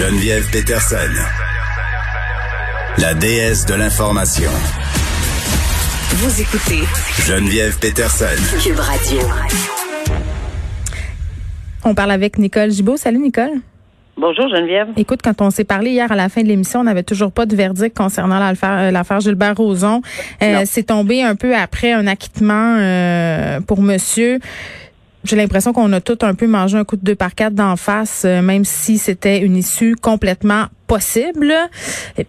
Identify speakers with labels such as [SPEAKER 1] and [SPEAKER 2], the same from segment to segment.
[SPEAKER 1] Geneviève Peterson, la déesse de l'information.
[SPEAKER 2] Vous écoutez
[SPEAKER 1] Geneviève Peterson.
[SPEAKER 2] Cube Radio.
[SPEAKER 3] On parle avec Nicole Gibault. Salut Nicole.
[SPEAKER 4] Bonjour Geneviève.
[SPEAKER 3] Écoute, quand on s'est parlé hier à la fin de l'émission, on n'avait toujours pas de verdict concernant l'affaire, l'affaire Gilbert Rozon. Euh, c'est tombé un peu après un acquittement euh, pour monsieur. J'ai l'impression qu'on a tout un peu mangé un coup de deux par quatre d'en face, euh, même si c'était une issue complètement possible.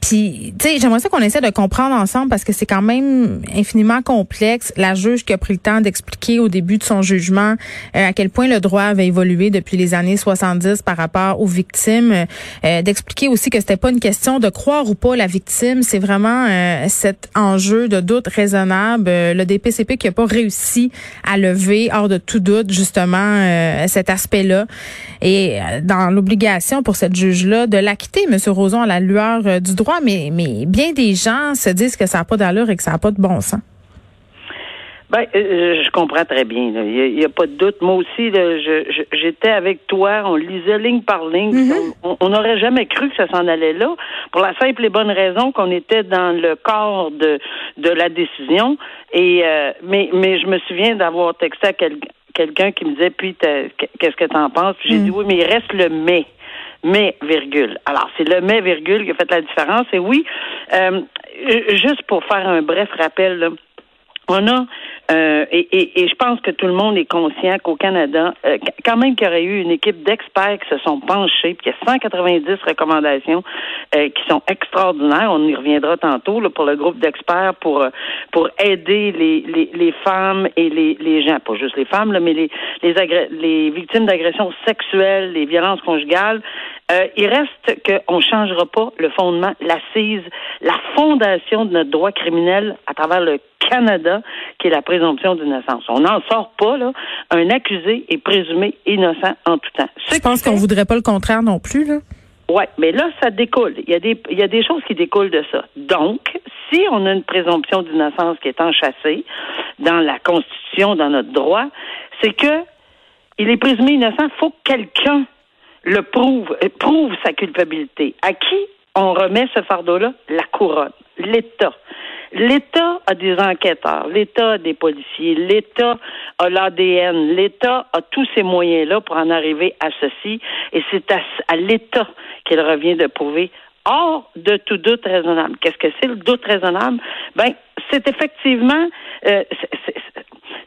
[SPEAKER 3] Puis, tu sais, j'aimerais ça qu'on essaie de comprendre ensemble parce que c'est quand même infiniment complexe. La juge qui a pris le temps d'expliquer au début de son jugement euh, à quel point le droit avait évolué depuis les années 70 par rapport aux victimes, euh, d'expliquer aussi que c'était pas une question de croire ou pas la victime, c'est vraiment euh, cet enjeu de doute raisonnable. le DPCP qui a pas réussi à lever hors de tout doute justement cet aspect-là et dans l'obligation pour cette juge-là de l'acquitter, Monsieur Roson à la lueur euh, du droit, mais, mais bien des gens se disent que ça n'a pas d'allure et que ça n'a pas de bon sens.
[SPEAKER 4] Ben, euh, je comprends très bien. Il n'y a, pas de doute. Moi aussi, j'étais avec toi. On lisait ligne par ligne. Mm-hmm. On n'aurait jamais cru que ça s'en allait là, pour la simple et bonne raison qu'on était dans le corps de, de la décision. Et euh, mais, mais je me souviens d'avoir texté à quelqu'un qui me disait puis qu'est-ce que tu en penses? Puis j'ai mm. dit oui, mais il reste le mais mais, virgule. Alors, c'est le mais, virgule, qui a fait la différence. Et oui, euh, juste pour faire un bref rappel, là, on a, euh, et, je pense que tout le monde est conscient qu'au Canada, euh, quand même qu'il y aurait eu une équipe d'experts qui se sont penchés, puis qu'il y a 190 recommandations euh, qui sont extraordinaires. On y reviendra tantôt là, pour le groupe d'experts pour aider les, femmes et les, gens, pas juste les femmes, là, mais les, les victimes d'agressions sexuelles, les violences conjugales. Il reste qu'on ne changera pas le fondement, l'assise, la fondation de notre droit criminel à travers le Canada, qui est la présomption d'innocence. On n'en sort pas, là. Un accusé est présumé innocent en tout temps.
[SPEAKER 3] Je pense qu'on voudrait pas le contraire non plus, là.
[SPEAKER 4] Oui, mais là, ça découle. Il y, a des, il y a des choses qui découlent de ça. Donc, si on a une présomption d'innocence qui est enchâssée dans la Constitution, dans notre droit, c'est que il est présumé innocent, il faut que quelqu'un le prouve, prouve sa culpabilité. À qui on remet ce fardeau-là? La couronne, l'État. L'État a des enquêteurs, l'État a des policiers, l'État a l'ADN, l'État a tous ces moyens-là pour en arriver à ceci, et c'est à, l'État qu'il revient de prouver hors de tout doute raisonnable. Qu'est-ce que c'est le doute raisonnable? Ben, c'est effectivement euh,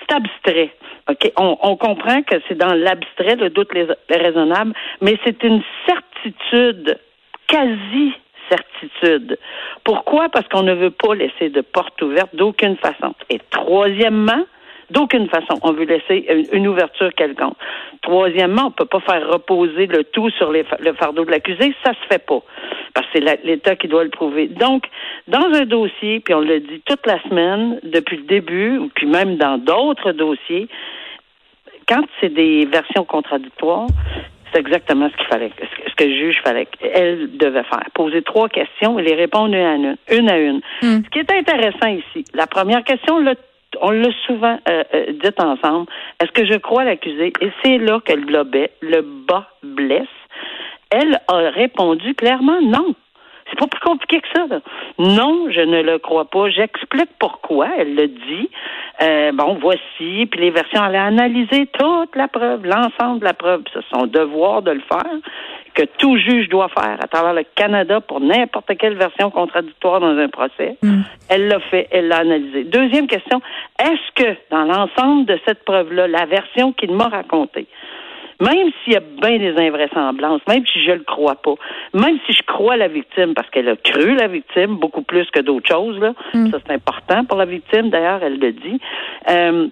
[SPEAKER 4] c'est abstrait. OK? On, on comprend que c'est dans l'abstrait le doute raisonnable, mais c'est une certitude quasi certitude. Pourquoi? Parce qu'on ne veut pas laisser de porte ouverte d'aucune façon. Et troisièmement, d'aucune façon, on veut laisser une, ouverture quelconque. Troisièmement, on ne peut pas faire reposer le tout sur le fardeau de l'accusé, ça se fait pas, parce que c'est l'État qui doit le prouver. Donc, dans un dossier, puis on le dit toute la semaine, depuis le début, ou puis même dans d'autres dossiers, quand c'est des versions contradictoires, c'est exactement ce qu'il fallait, ce que le juge fallait, elle devait faire. Poser trois questions et les répondre une à une. une, à une. Hmm. Ce qui est intéressant ici, la première question, on l'a souvent euh, euh, dit ensemble. Est-ce que je crois l'accusé? Et c'est là que le le bas blesse. Elle a répondu clairement non. C'est pas plus compliqué que ça. Non, je ne le crois pas. J'explique pourquoi. Elle le dit. Euh, bon, voici. Puis les versions, elle a analysé toute la preuve, l'ensemble de la preuve. C'est son devoir de le faire, que tout juge doit faire à travers le Canada pour n'importe quelle version contradictoire dans un procès. Mm. Elle l'a fait, elle l'a analysé. Deuxième question, est-ce que dans l'ensemble de cette preuve-là, la version qu'il m'a racontée, même s'il y a bien des invraisemblances, même si je le crois pas, même si je crois la victime parce qu'elle a cru la victime beaucoup plus que d'autres choses, là, mm. ça c'est important pour la victime, d'ailleurs, elle le dit. Euh,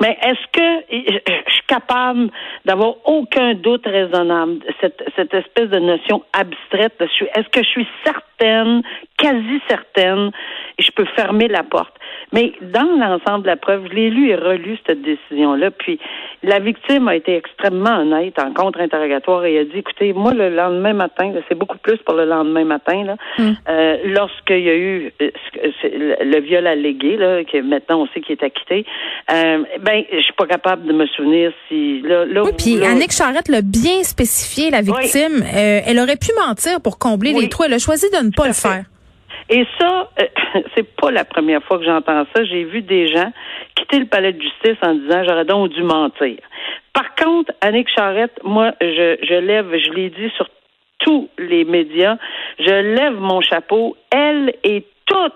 [SPEAKER 4] Mais est-ce que je suis capable d'avoir aucun doute raisonnable, cette, cette espèce de notion abstraite? Est-ce que je suis certaine, quasi certaine, et je peux fermer la porte? Mais dans l'ensemble de la preuve, je l'ai lu et relu cette décision-là. Puis la victime a été extrêmement honnête en contre-interrogatoire et a dit, écoutez, moi, le lendemain matin, c'est beaucoup plus pour le lendemain matin, là,
[SPEAKER 3] Hmm.
[SPEAKER 4] euh, lorsqu'il y a eu euh, le, le viol allégué, là, que maintenant on sait qu'il est acquitté, euh, ben, je suis pas capable de me souvenir si là, là,
[SPEAKER 3] Oui, puis Annick Charrette l'a bien spécifié, la victime. Euh, elle aurait pu mentir pour combler
[SPEAKER 4] Oui.
[SPEAKER 3] les trous. Elle a choisi de ne pas le
[SPEAKER 4] fait.
[SPEAKER 3] faire.
[SPEAKER 4] Et ça, euh, c'est pas la première fois que j'entends ça. J'ai vu des gens quitter le palais de justice en disant j'aurais donc dû mentir. Par contre, Annick Charrette, moi, je, je lève, je l'ai dit sur tous les médias, je lève mon chapeau. Elle et toutes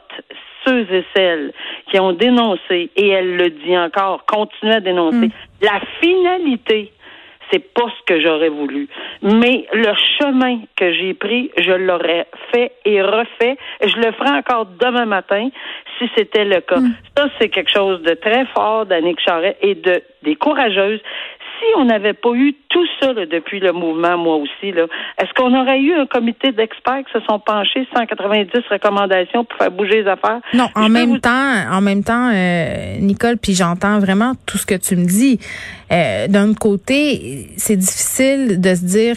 [SPEAKER 4] ceux et celles qui ont dénoncé, et elle le dit encore, continue à dénoncer, la finalité c'est pas ce que j'aurais voulu. Mais le chemin que j'ai pris, je l'aurais fait et refait. Et je le ferai encore demain matin si c'était le cas. Ça, c'est quelque chose de très fort d'Annick Charret et de des courageuses. Si on n'avait pas eu tout ça là, depuis le mouvement, moi aussi, est-ce qu'on aurait eu un comité d'experts qui se sont penchés 190 recommandations pour faire bouger les affaires?
[SPEAKER 3] Non, en même
[SPEAKER 4] vous-
[SPEAKER 3] temps, en même temps, euh, Nicole, puis j'entends vraiment tout ce que tu me dis. Euh, D'un côté, c'est difficile de se dire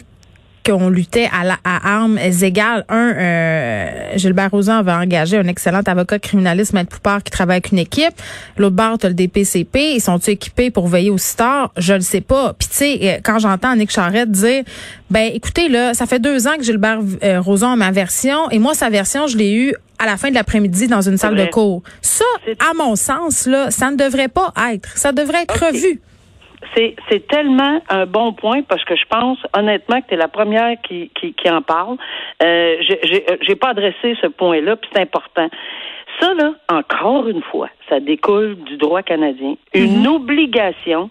[SPEAKER 3] qu'on luttait à, la, à armes égales. Un, euh, Gilbert Rozon avait engagé un excellent avocat criminaliste, Maître Poupard, qui travaille avec une équipe. L'autre bord, t'as le DPCP. Ils sont-ils équipés pour veiller au tard? Je le sais pas. Puis tu sais, euh, quand j'entends Nick Charrette dire, ben écoutez, là, ça fait deux ans que Gilbert euh, Rozon a ma version, et moi, sa version, je l'ai eue à la fin de l'après-midi dans une salle de cours. Ça, à mon sens, là, ça ne devrait pas être. Ça devrait être revu.
[SPEAKER 4] C'est, tellement un bon point parce que je pense honnêtement que tu es la première qui, qui, qui en parle. Euh, j'ai, euh, j'ai pas adressé ce point-là, puis c'est important. Ça, là, encore une fois, ça découle du droit canadien. Une obligation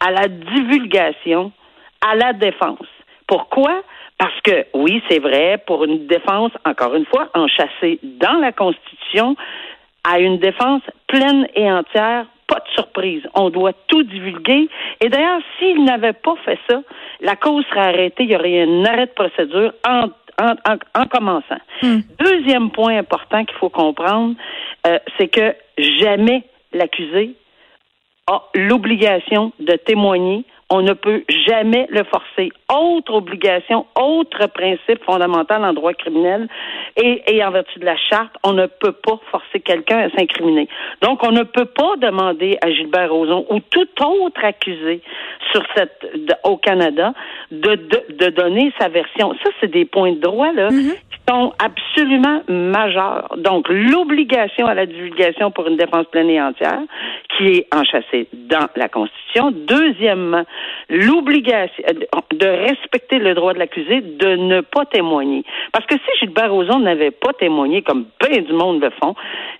[SPEAKER 4] à la divulgation, à la défense. Pourquoi? Parce que, oui, c'est vrai, pour une défense, encore une fois, enchâssée dans la Constitution, à une défense pleine et entière, pas de surprise. On doit tout divulguer. Et d'ailleurs, s'il n'avait pas fait ça, la cause serait arrêtée. Il y aurait un arrêt de procédure en, en, en, en commençant. Deuxième point important qu'il faut comprendre, euh, c'est que jamais l'accusé a l'obligation de témoigner. On ne peut jamais le forcer. Autre obligation, autre principe fondamental en droit criminel et, et en vertu de la charte, on ne peut pas forcer quelqu'un à s'incriminer. Donc, on ne peut pas demander à Gilbert Rozon ou tout autre accusé sur cette de- au Canada de, de, de donner sa version. Ça, c'est des points de droit là qui sont absolument majeurs. Donc, l'obligation à la divulgation pour une défense pleine et entière, qui est enchâssée dans la Constitution. Deuxièmement, l'obligation euh, de respecter le droit de l'accusé de ne pas témoigner. Parce que si Gilbert Rozon n'avait pas témoigné, comme bien du monde le font,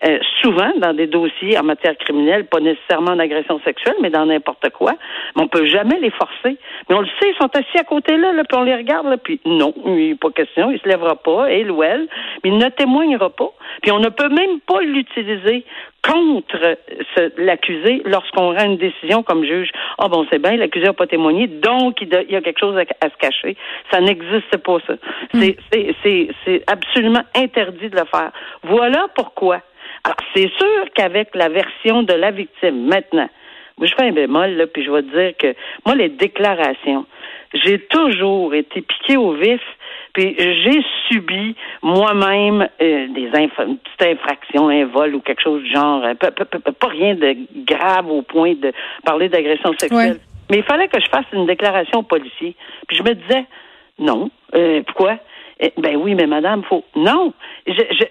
[SPEAKER 4] euh, souvent dans des dossiers en matière criminelle, pas nécessairement d'agression sexuelle, mais dans n'importe quoi, mais on peut jamais les forcer. Mais on le sait, ils sont assis à côté là, là puis on les regarde, là, puis non, il n'est pas question, il se lèvera pas, elle ou elle, mais il ne témoignera pas. Puis on ne peut même pas l'utiliser contre l'accusé lorsqu'on rend une décision comme juge. Ah bon, c'est bien, l'accusé n'a pas témoigné, donc il, y a quelque chose à, à se cacher. Ça n'existe pas, ça. C'est- C'est c'est- c'est absolument interdit de le faire. Voilà pourquoi. Alors, c'est sûr qu'avec la version de la victime, maintenant, moi, je fais un bémol, là, puis je vais te dire que, moi, les déclarations, j'ai toujours été piqué au vif, puis j'ai subi moi-même euh, des inf- une petite infractions, un vol ou quelque chose du genre, euh, pas, pas- pas- pas rien de grave au point de parler d'agression sexuelle.
[SPEAKER 3] Ouais.
[SPEAKER 4] Mais il fallait que je fasse une déclaration au policier. Puis je me disais, non, euh, pourquoi? Eh, Ben oui, mais madame, faut. Non,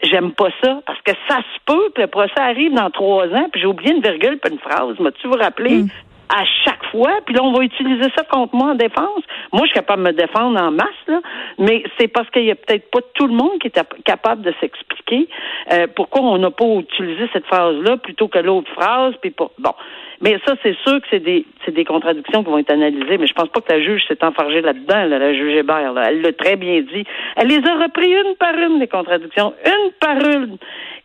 [SPEAKER 4] j'aime pas ça parce que ça se peut que le procès arrive dans trois ans, puis j'ai oublié une virgule puis une phrase. M'as-tu vous rappeler? À chaque fois, puis là, on va utiliser ça contre moi en défense. Moi, je suis capable de me défendre en masse, là, mais c'est parce qu'il y a peut-être pas tout le monde qui est ap- capable de s'expliquer euh, pourquoi on n'a pas utilisé cette phrase-là plutôt que l'autre phrase. Puis pour... Bon, Mais ça, c'est sûr que c'est des, des contradictions qui vont être analysées, mais je pense pas que la juge s'est enfargée là-dedans, la juge Hébert. Là. Elle l'a très bien dit. Elle les a repris une par une, les contradictions, une par une.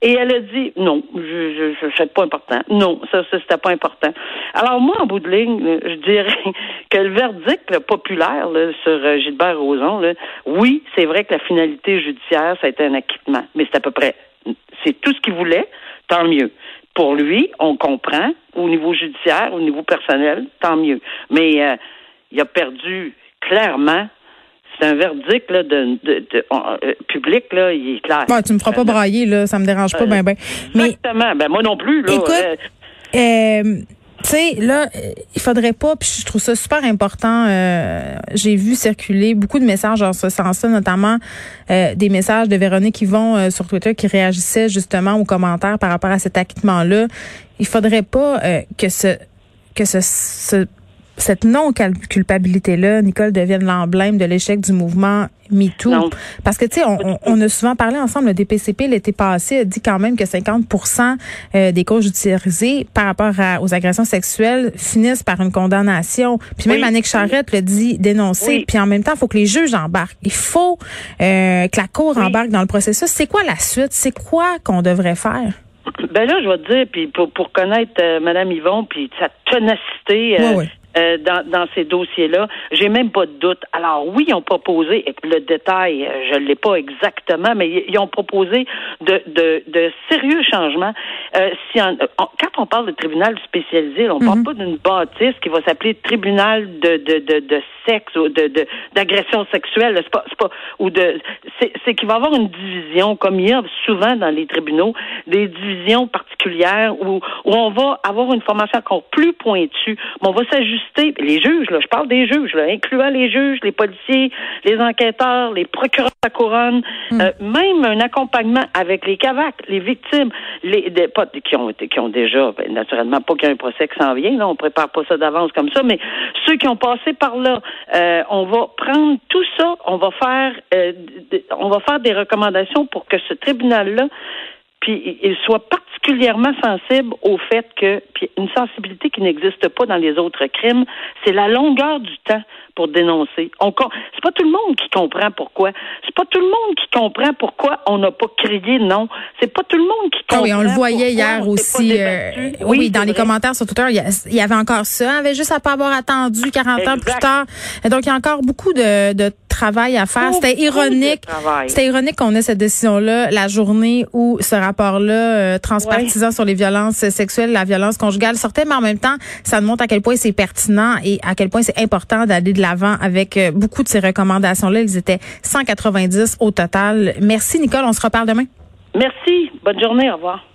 [SPEAKER 4] Et elle a dit non, je, je, je pas important. Non, ça, ça c'était pas important. Alors moi, en bout de ligne, je dirais que le verdict populaire sur euh, Gilbert Rozon, oui, c'est vrai que la finalité judiciaire, ça a été un acquittement, mais c'est à peu près, c'est tout ce qu'il voulait, tant mieux. Pour lui, on comprend, au niveau judiciaire, au niveau personnel, tant mieux. Mais euh, il a perdu clairement c'est un verdict là, de, de, euh, public, là, il est clair.
[SPEAKER 3] tu me feras pas brailler, là, ça me dérange pas, ben, ben.
[SPEAKER 4] Exactement. Ben, moi non plus, là.
[SPEAKER 3] Écoute, euh, tu sais, là, il faudrait pas, puis je trouve ça super important. Euh, j'ai vu circuler beaucoup de messages en ce sens-là, notamment euh, des messages de Véronique Yvon euh, sur Twitter qui réagissait justement aux commentaires par rapport à cet acquittement-là. Il faudrait pas que ce que ce, ce cette non-culpabilité-là, Nicole, devienne l'emblème de l'échec du mouvement MeToo. Parce que, tu sais, on, on, a souvent parlé ensemble, le DPCP l'été passé a dit quand même que 50% euh, des causes judiciarisées par rapport aux agressions sexuelles finissent par une condamnation. Puis même Annick Charrette le dit dénoncer. Puis en même temps, il faut que les juges embarquent. Il faut euh, que la Cour embarque dans le processus. C'est quoi la suite? C'est quoi qu'on devrait faire?
[SPEAKER 4] Ben là, je vais te dire, puis pour, pour connaître euh, Mme Yvon, puis sa ténacité, euh, euh, dans, dans ces dossiers-là. J'ai même pas de doute. Alors oui, ils ont proposé, et le détail, euh, je ne l'ai pas exactement, mais ils ont proposé de, de, de sérieux changements. Euh, si quand on parle de tribunal spécialisé, on ne parle mhm. pas d'une bâtisse qui va s'appeler tribunal de, de, de, de sexe ou de d'agression sexuelle. C'est pas, pas ou de c'est qu'il va y avoir une division, comme il y a souvent dans les tribunaux, des divisions particulières où, où on va avoir une formation encore plus pointue, mais on va s'ajuster les juges, là, je parle des juges, là, incluant les juges, les policiers, les enquêteurs, les procureurs de la couronne, hmm. euh, même un accompagnement avec les CAVAC, les victimes, les des, pas, qui ont qui ont déjà, ben, naturellement pas qu'il y a un procès qui s'en vient, là, on prépare pas ça d'avance comme ça, mais ceux qui ont passé par là, euh, on va prendre tout ça, on va faire, euh, on va faire des recommandations pour que ce tribunal-là puis il soit particulièrement sensible au fait que, puis une sensibilité qui n'existe pas dans les autres crimes, c'est la longueur du temps pour dénoncer. On c'est pas tout le monde qui comprend pourquoi. C'est pas tout le monde qui comprend pourquoi on n'a pas crié non. C'est pas tout le monde qui comprend. Ah
[SPEAKER 3] oui, on le voyait hier aussi. Euh, oui, dans les commentaires sur Twitter, il y, avait encore ça. On avait juste à pas avoir attendu 40 ans plus tard. donc il y a encore beaucoup de, de travail à faire. C'était ironique. C'était ironique qu'on ait cette décision-là la journée où ce rapport-là euh, transpartisan sur les violences sexuelles, la violence conjugale sortait, mais en même temps, ça nous montre à quel point c'est pertinent et à quel point c'est important d'aller de l'avant avec euh, beaucoup de ces recommandations-là. Ils étaient 190 au total. Merci, Nicole. On se reparle demain.
[SPEAKER 4] Merci. Bonne journée. Au revoir.